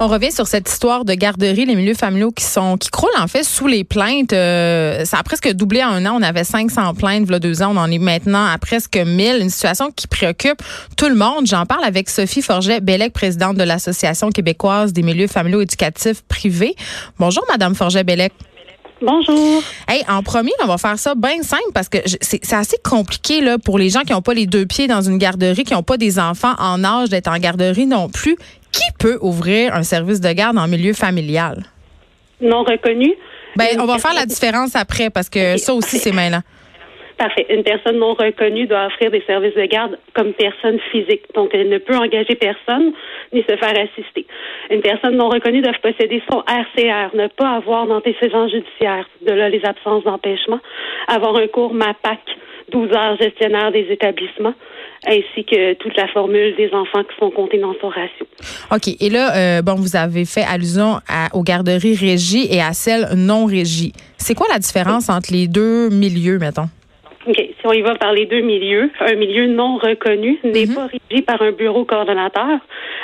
On revient sur cette histoire de garderie, les milieux familiaux qui sont qui croulent en fait sous les plaintes. Euh, ça a presque doublé en un an. On avait 500 plaintes a deux ans. On en est maintenant à presque 1000. Une situation qui préoccupe tout le monde. J'en parle avec Sophie Forget-Bellec, présidente de l'Association québécoise des milieux familiaux éducatifs privés. Bonjour, Madame Forget-Bellec. Bonjour. Hey, en premier, on va faire ça bien simple parce que c'est assez compliqué là pour les gens qui n'ont pas les deux pieds dans une garderie, qui n'ont pas des enfants en âge d'être en garderie non plus. Qui peut ouvrir un service de garde en milieu familial? Non reconnu. Ben, on va faire la différence après parce que ça aussi, c'est maintenant. Parfait. Une personne non reconnue doit offrir des services de garde comme personne physique. Donc, elle ne peut engager personne ni se faire assister. Une personne non reconnue doit posséder son RCR, ne pas avoir d'antécédents judiciaires, de là les absences d'empêchement, avoir un cours MAPAC, 12 heures gestionnaire des établissements, ainsi que toute la formule des enfants qui sont comptés dans son ratio. OK. Et là, euh, bon, vous avez fait allusion aux garderies régies et à celles non régies. C'est quoi la différence entre les deux milieux, mettons? OK. Si on y va par les deux milieux, un milieu non reconnu n'est mhm. pas régi par un bureau coordonnateur,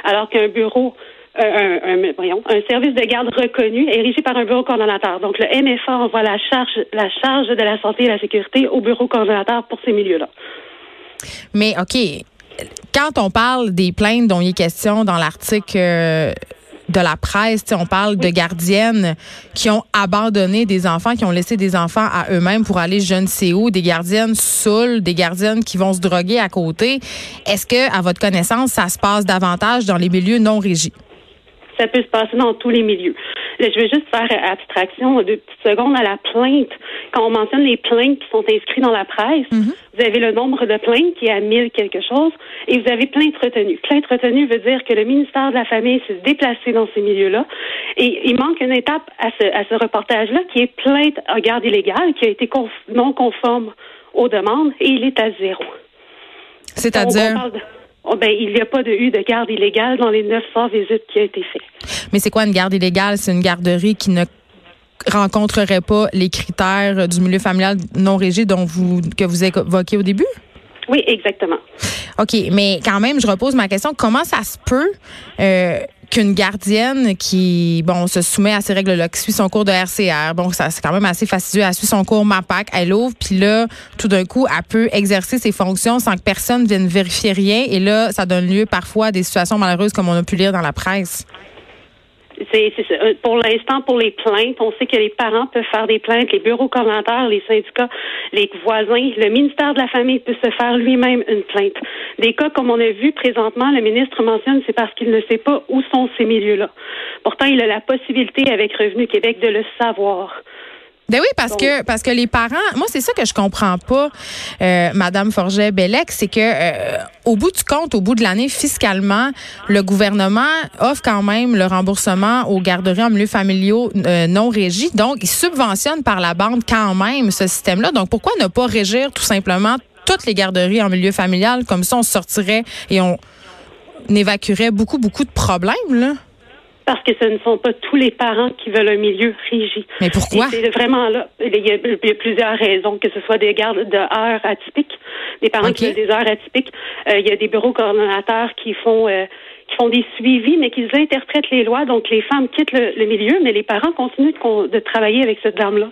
alors qu'un bureau un, un, voyons, un service de garde reconnu est régi par un bureau coordonnateur. Donc, le MFA envoie la charge, la charge de la santé et de la sécurité au bureau coordonnateur pour ces milieux-là. Mais, OK, quand on parle des plaintes dont il est question dans l'article euh, de la presse, on parle de gardiennes qui ont abandonné des enfants, qui ont laissé des enfants à eux-mêmes pour aller je ne sais où, des gardiennes saoules, des gardiennes qui vont se droguer à côté. Est-ce que, à votre connaissance, ça se passe davantage dans les milieux non régis? Ça peut se passer dans tous les milieux. je veux juste faire abstraction deux petites secondes à la plainte. Quand on mentionne les plaintes qui sont inscrites dans la presse, mhm. vous avez le nombre de plaintes qui est à 1000 quelque chose et vous avez plainte retenue. Plainte retenue veut dire que le ministère de la Famille s'est déplacé dans ces milieux-là et il manque une étape à ce, à ce reportage-là qui est plainte en garde illégale qui a été non conforme aux demandes et il est à zéro. C'est-à-dire? Oh, ben, il n'y a pas de eu de garde illégale dans les 900 visites qui ont été faites. Mais c'est quoi une garde illégale? C'est une garderie qui ne rencontrerait pas les critères du milieu familial non régi dont vous, que vous évoquiez au début? Oui, exactement. OK, mais quand même, je repose ma question. Comment ça se peut euh, qu'une gardienne qui, bon, se soumet à ces règles-là, qui suit son cours de RCR, bon, ça c'est quand même assez fastidieux, elle suit son cours MAPAC, elle ouvre, puis là, tout d'un coup, elle peut exercer ses fonctions sans que personne vienne vérifier rien, et là, ça donne lieu parfois à des situations malheureuses comme on a pu lire dans la presse. Euh, pour l'instant, pour les plaintes, on sait que les parents peuvent faire des plaintes, les bureaux commentaires, les syndicats, les voisins, le ministère de la Famille peut se faire lui-même une plainte. Des cas comme on a vu présentement, le ministre mentionne, c'est parce qu'il ne sait pas où sont ces milieux-là. Pourtant, il a la possibilité avec Revenu Québec de le savoir. Ben oui, parce que parce que les parents, moi c'est ça que je comprends pas, euh, Madame Forget Bellec, c'est que euh, au bout du compte, au bout de l'année, fiscalement, le gouvernement offre quand même le remboursement aux garderies en milieu familiaux euh, non régis, donc il subventionne par la bande quand même ce système-là. Donc pourquoi ne pas régir tout simplement toutes les garderies en milieu familial? Comme ça, on sortirait et on évacuerait beaucoup beaucoup de problèmes là parce que ce ne sont pas tous les parents qui veulent un milieu rigide. Mais pourquoi? C'est vraiment là. Il y, a, plusieurs raisons, que ce soit des gardes de heures atypiques, des parents qui veulent des heures atypiques. Euh, il y a des bureaux coordonnateurs qui font euh, qui font des suivis, mais qui interprètent les lois. Donc, les femmes quittent le, milieu, mais les parents continuent de, travailler avec cette dame-là.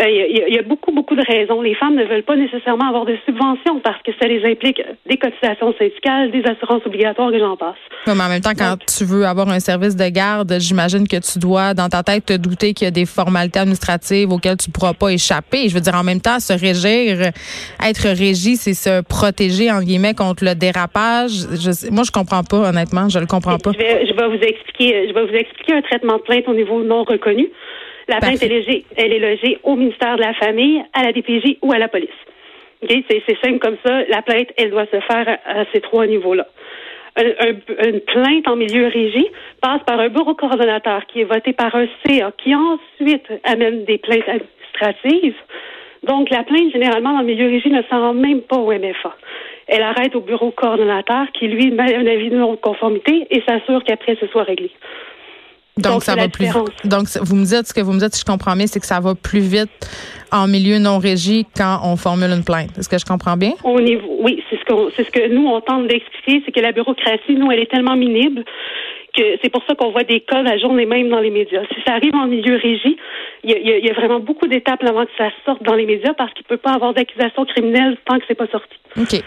Euh, il y, a beaucoup, beaucoup de raisons. Les femmes ne veulent pas nécessairement avoir de subventions parce que ça les implique des cotisations syndicales, des assurances obligatoires et j'en passe. mais en même temps, quand tu veux avoir un service de garde, j'imagine que tu dois, dans ta tête, te douter qu'il y a des formalités administratives auxquelles tu ne pourras pas échapper. Je veux dire, en même temps, se régir, être régi, c'est se protéger, en guillemets, contre le dérapage. Je, moi, je comprends pas, honnêtement. Je le comprends pas. Je vais, je vais vous expliquer. Je vais vous expliquer un traitement de plainte au niveau non reconnu. La plainte elle est, elle est logée au ministère de la Famille, à la DPJ ou à la police. C'est simple comme ça. La plainte, elle doit se faire à, ces trois niveaux-là. une plainte en milieu régie passe par un bureau coordonnateur qui est voté par un CA qui ensuite amène des plaintes administratives. Donc, la plainte, généralement, dans le milieu régie, ne s'en rend même pas au MFA. Elle arrête au bureau coordonnateur qui, lui, met un avis de non-conformité et s'assure qu'après, ce soit réglé. Donc, ça va plus Donc, vous me dites, ce que vous me dites, si je comprends bien, c'est que ça va plus vite en milieu non régi quand on formule une plainte. Est-ce que je comprends bien? oui, c'est ce, que c'est ce que nous, on tente d'expliquer, c'est que la bureaucratie, nous, elle est tellement minible que c'est pour ça qu'on voit des cas la journée même dans les médias. Si ça arrive en milieu régi, il y, a, vraiment beaucoup d'étapes avant que ça sorte dans les médias parce qu'il ne peut pas avoir d'accusation criminelle tant que c'est pas sorti. OK.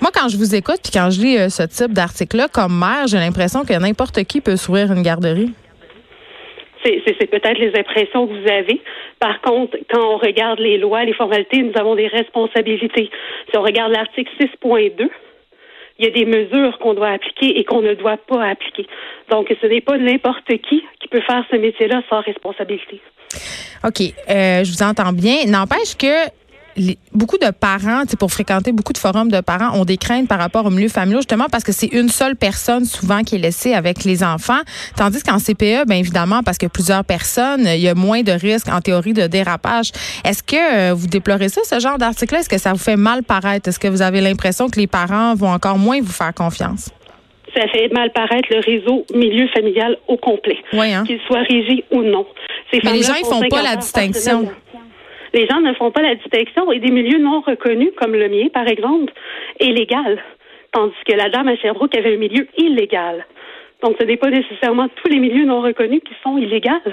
Moi, quand je vous écoute puis quand je lis euh, ce type d'article-là, comme mère, j'ai l'impression que n'importe qui peut s'ouvrir une garderie. C'est peut-être les impressions que vous avez. Par contre, quand on regarde les lois, les formalités, nous avons des responsabilités. Si on regarde l'article 6.2, il y a des mesures qu'on doit appliquer et qu'on ne doit pas appliquer. Donc, ce n'est pas n'importe qui qui peut faire ce métier-là sans responsabilité. OK. Euh, je vous entends bien. N'empêche que beaucoup de parents, pour fréquenter beaucoup de forums de parents, ont des craintes par rapport au milieu familial, justement parce que c'est une seule personne souvent qui est laissée avec les enfants. Tandis qu'en CPE, bien évidemment, parce que plusieurs personnes, il y a moins de risques en théorie de dérapage. Est-ce que euh, vous déplorez ça, ce genre d'article-là? Est-ce que ça vous fait mal paraître? Est-ce que vous avez l'impression que les parents vont encore moins vous faire confiance? ça fait mal paraître le réseau milieu familial au complet, oui, hein? qu'il soit régi ou non. Mais les gens, ils font pas la distinction les gens ne font pas la distinction et des milieux non reconnus, comme le mien, par exemple, est légal. Tandis que la dame à Sherbrooke avait un milieu illégal. Donc, ce n'est pas nécessairement tous les milieux non reconnus qui sont illégaux.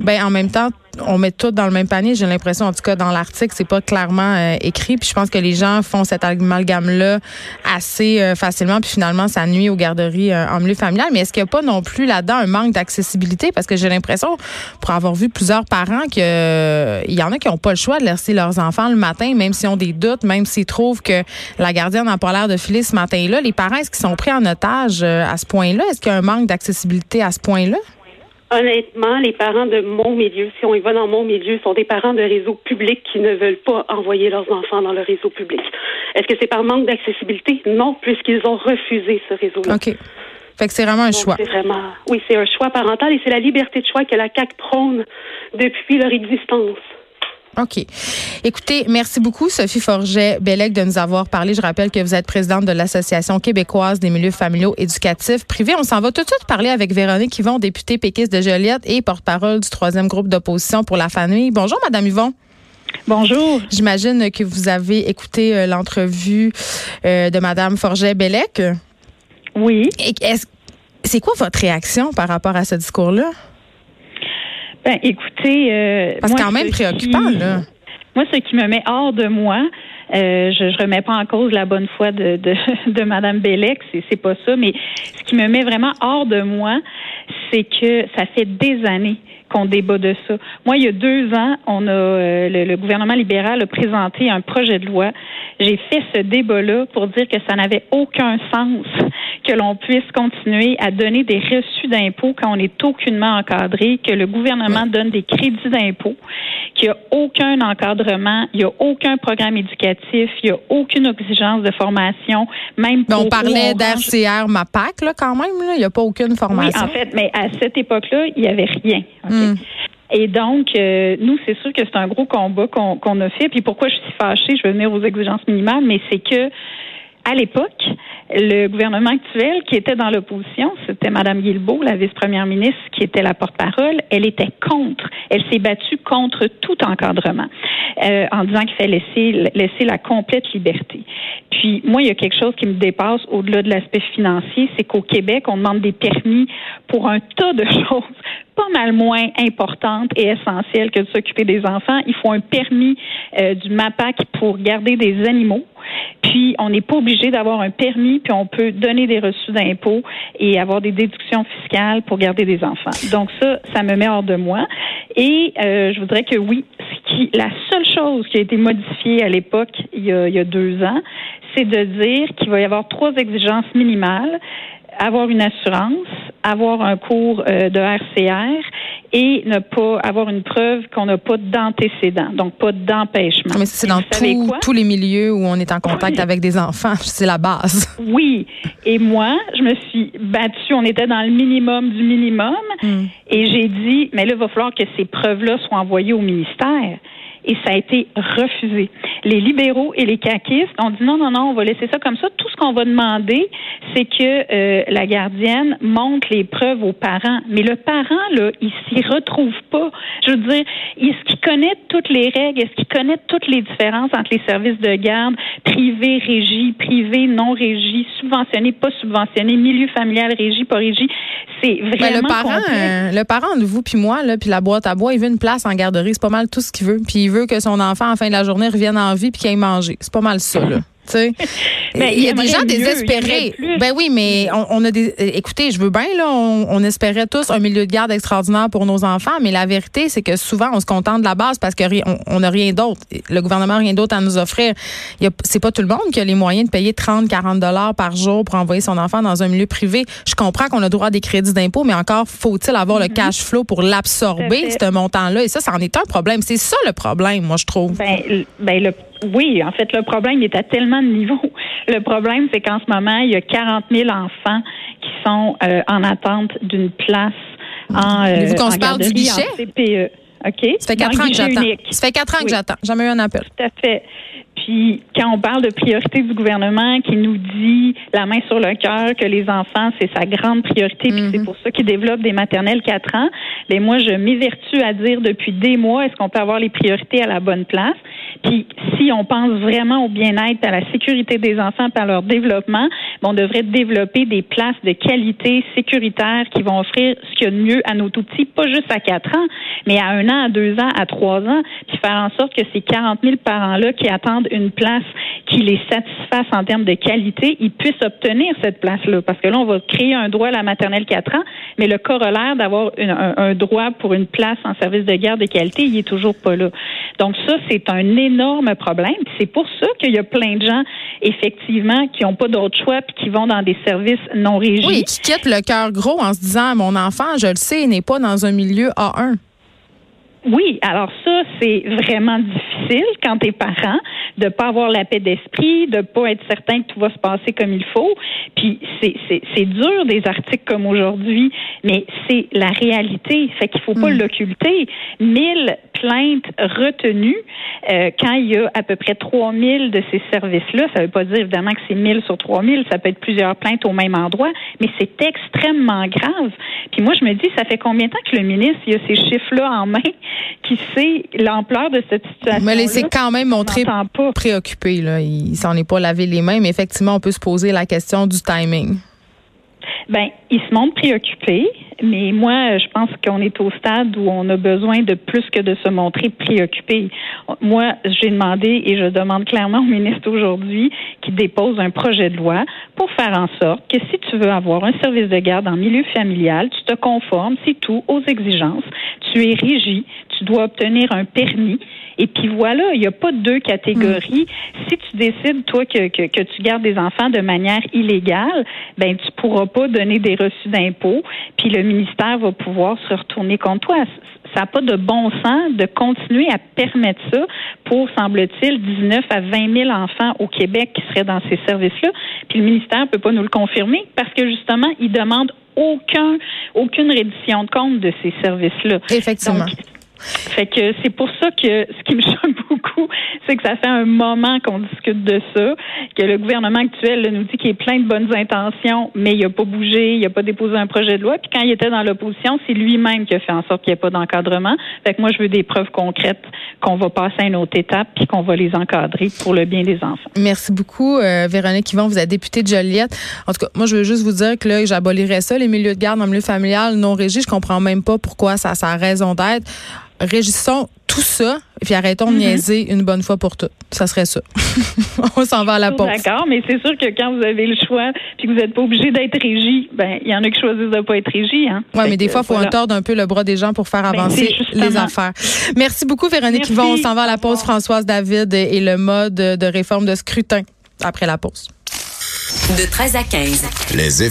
Ben en même temps, on met tout dans le même panier. J'ai l'impression, en tout cas, dans l'article, c'est pas clairement euh, écrit. Puis je pense que les gens font cet amalgame-là assez euh, facilement. Puis finalement, ça nuit aux garderies euh, en milieu familial. Mais est-ce qu'il n'y a pas non plus là-dedans un manque d'accessibilité? Parce que j'ai l'impression, pour avoir vu plusieurs parents, qu'il y en a qui n'ont pas le choix de laisser leurs enfants le matin, même s'ils ont des doutes, même s'ils trouvent que la gardienne n'a pas l'air de filer ce matin-là. Les parents, est-ce qu'ils sont pris en otage à ce point-là? Est-ce qu'il y a un manque d'accessibilité à ce point-là? Honnêtement, les parents de mon milieu, si on y va dans mon milieu, sont des parents de réseaux publics qui ne veulent pas envoyer leurs enfants dans le réseau public. Est-ce que c'est par manque d'accessibilité? Non, puisqu'ils ont refusé ce réseau-là. OK. Fait que c'est vraiment un choix. C'est vraiment, oui, c'est un choix parental et c'est la liberté de choix que la CAC prône depuis leur existence. OK. Écoutez, merci beaucoup, Sophie Forget-Bellec, de nous avoir parlé. Je rappelle que vous êtes présidente de l'Association québécoise des milieux familiaux éducatifs privés. On s'en va tout de suite parler avec Véronique Yvon, députée péquiste de Joliette et porte-parole du troisième groupe d'opposition pour la famille. Bonjour, Madame Yvon. Bonjour. J'imagine que vous avez écouté euh, l'entrevue euh, de Madame Forget-Bellec. Oui. C'est quoi votre réaction par rapport à ce discours-là? Ben, écoutez. Euh, Parce quand même préoccupant, là. Moi, ce qui me met hors de moi, euh, je, je remets pas en cause la bonne foi de, de, de Mme Bellec, c'est, pas ça, mais ce qui me met vraiment hors de moi, c'est que ça fait des années qu'on débat de ça. Moi, il y a deux ans, on a euh, le, gouvernement libéral a présenté un projet de loi. J'ai fait ce débat-là pour dire que ça n'avait aucun sens que l'on puisse continuer à donner des reçus d'impôts quand on est aucunement encadré, que le gouvernement donne des crédits d'impôts, qu'il n'y a aucun encadrement, il n'y a aucun programme éducatif, il n'y a aucune exigence de formation, même pour... on parlait d'RCR MAPAC, là, quand même, là. il n'y a pas aucune formation. Oui, en fait, mais à cette époque-là, il n'y avait rien. Hmm. Et donc, euh, nous, c'est sûr que c'est un gros combat qu'on a fait. Puis pourquoi je suis fâchée, je vais venir aux exigences minimales, mais c'est que à l'époque, le gouvernement actuel qui était dans l'opposition, c'était Mme Guilbeault, la vice-première ministre, qui était la porte-parole. Elle était contre. Elle s'est battue contre tout encadrement, euh, en disant qu'il fallait laisser, laisser la complète liberté. Puis moi, il y a quelque chose qui me dépasse au-delà de l'aspect financier, c'est qu'au Québec, on demande des permis pour un tas de choses pas mal moins importantes et essentielles que de s'occuper des enfants. Il faut un permis euh, du MAPAC pour garder des animaux. Puis, on n'est pas obligé d'avoir un permis, puis on peut donner des reçus d'impôts et avoir des déductions fiscales pour garder des enfants. Donc ça, ça me met hors de moi. Et euh, je voudrais que oui, ce qui, la seule chose qui a été modifiée à l'époque, il, il y a deux ans, c'est de dire qu'il va y avoir trois exigences minimales avoir une assurance, avoir un cours euh, de RCR et ne pas avoir une preuve qu'on n'a pas d'antécédent, donc pas d'empêchement. Mais c'est dans tous les milieux où on est en contact avec des enfants, c'est la base. Oui, et moi, je me suis battue, on était dans le minimum du minimum, hmm. et j'ai dit, mais là, il va falloir que ces preuves-là soient envoyées au ministère et ça a été refusé. Les libéraux et les caquistes ont dit non, non, non, on va laisser ça comme ça. Tout ce qu'on va demander, c'est que euh, la gardienne montre les preuves aux parents. Mais le parent, là, il s'y retrouve pas. Je veux dire, est-ce qu'il connaît toutes les règles? Est-ce qu'il connaît toutes les différences entre les services de garde, privé, régie, privé, non régie, subventionné, pas subventionné, milieu familial, régie, pas régie? C'est ben, vraiment. le parent, euh, le parent de vous puis moi, là, puis la boîte à bois, il veut une place en garderie. C'est pas mal tout ce qu'il veut. Puis il veut que son enfant, en fin de la journée, revienne en vie puis qu'il aille manger. C'est pas mal ça, là. Mais il y a des gens désespérés. Ben oui, mais on, a des. Écoutez, je veux bien là, on, espérait tous un milieu de garde extraordinaire pour nos enfants, mais la vérité, c'est que souvent on se contente de la base parce que on n'a rien d'autre. Le gouvernement n'a rien d'autre à nous offrir. C'est pas tout le monde qui a les moyens de payer 30, 40 dollars par jour pour envoyer son enfant dans un milieu privé. Je comprends qu'on a droit à des crédits d'impôt, mais encore faut-il avoir le mm-hmm. cash flow pour l'absorber ce montant-là. Et ça, ça en est un problème. C'est ça le problème, moi je trouve. Ben, ben le oui, en fait, le problème est à tellement de niveaux. Le problème, c'est qu'en ce moment, il y a 40 000 enfants qui sont euh, en attente d'une place en, euh, vous qu'on se parle du? CPE. OK? Ça fait quatre ans que j'attends. Ça fait quatre ans que j'attends. Jamais eu un appel. Tout à fait. Puis quand on parle de priorité du gouvernement qui nous dit la main sur le cœur que les enfants c'est sa grande priorité, puis c'est mhm. pour ça qu'il développe des maternelles quatre ans. Mais moi je m'évertue à dire depuis des mois est-ce qu'on peut avoir les priorités à la bonne place? Puis si on pense vraiment au bien-être, à la sécurité des enfants, par leur développement, ben, on devrait développer des places de qualité sécuritaire qui vont offrir ce qu'il y a de mieux à nos tout petits, pas juste à quatre ans, mais à un an, à deux ans, à trois ans, puis faire en sorte que ces 40 000 parents-là qui attendent une place qui les satisfasse en termes de qualité, ils puissent obtenir cette place-là. Parce que là, on va créer un droit à la maternelle 4 ans, mais le corollaire d'avoir un, droit pour une place en service de garde de qualité, il est toujours pas là. Donc ça, c'est un énorme problème. C'est pour ça qu'il y a plein de gens, effectivement, qui n'ont pas d'autre choix puis qui vont dans des services non régis. Oui, qui quittent le cœur gros en se disant, mon enfant, je le sais, n'est pas dans un milieu A1. Oui, alors ça, c'est vraiment difficile quand tu es parent de pas avoir la paix d'esprit, de pas être certain que tout va se passer comme il faut. Puis c'est dur des articles comme aujourd'hui, mais c'est la réalité. Fait qu'il faut pas hmm. l'occulter. 1000 plaintes retenues euh, quand il y a à peu près 3000 de ces services-là. Ça veut pas dire évidemment que c'est 1000 sur 3000, ça peut être plusieurs plaintes au même endroit, mais c'est extrêmement grave. Puis moi, je me dis, ça fait combien de temps que le ministre il a ces chiffres-là en main? qui sait l'ampleur de cette situation. Mais il s'est quand même montré préoccupé. Là. Il s'en est pas lavé les mains, mais effectivement, on peut se poser la question du timing. Ben, il se montre préoccupé, mais moi, je pense qu'on est au stade où on a besoin de plus que de se montrer préoccupé. Moi, j'ai demandé et je demande clairement au ministre aujourd'hui qu'il dépose un projet de loi pour faire en sorte que si tu veux avoir un service de garde en milieu familial, tu te conformes, c'est tout, aux exigences. Tu es régi, tu dois obtenir un permis. Et puis voilà, il n'y a pas deux catégories. Mm. Si tu décides, toi, que, que, que, tu gardes des enfants de manière illégale, ben tu pourras pas donner des reçus d'impôts, puis le ministère va pouvoir se retourner contre toi. Ça n'a pas de bon sens de continuer à permettre ça pour, semble-t-il, 19 à 20 000 enfants au Québec qui seraient dans ces services-là. Puis le ministère ne peut pas nous le confirmer parce que justement, il demande aucun, aucune reddition de compte de ces services-là. Effectivement. Fait que c'est pour ça que ce qui me choque beaucoup, c'est que ça fait un moment qu'on discute de ça, que le gouvernement actuel nous dit qu'il est plein de bonnes intentions, mais il n'a pas bougé, il n'a pas déposé un projet de loi. Puis quand il était dans l'opposition, c'est lui-même qui a fait en sorte qu'il n'y ait pas d'encadrement. Fait que moi, je veux des preuves concrètes qu'on va passer à une autre étape puis qu'on va les encadrer pour le bien des enfants. Merci beaucoup, euh, Véronique Yvon. Vous êtes députée de Joliette. En tout cas, moi, je veux juste vous dire que là, j'abolirais ça, les milieux de garde en milieu familial non régis. Je comprends même pas pourquoi ça, ça a raison d'être régissons tout ça, et puis arrêtons de mhm. niaiser une bonne fois pour toutes. Ça serait ça. On s'en va à la pause. D'accord, mais c'est sûr que quand vous avez le choix, puis que vous n'êtes pas obligé d'être régi, ben il y en a qui choisissent de ne pas être régi. Hein? Oui, mais des fois, il faut voilà. un peu le bras des gens pour faire ben, avancer les affaires. Merci beaucoup, Véronique Yvon. On s'en va à la pause, Françoise David, et le mode de réforme de scrutin après la pause. De 13 à 15. Les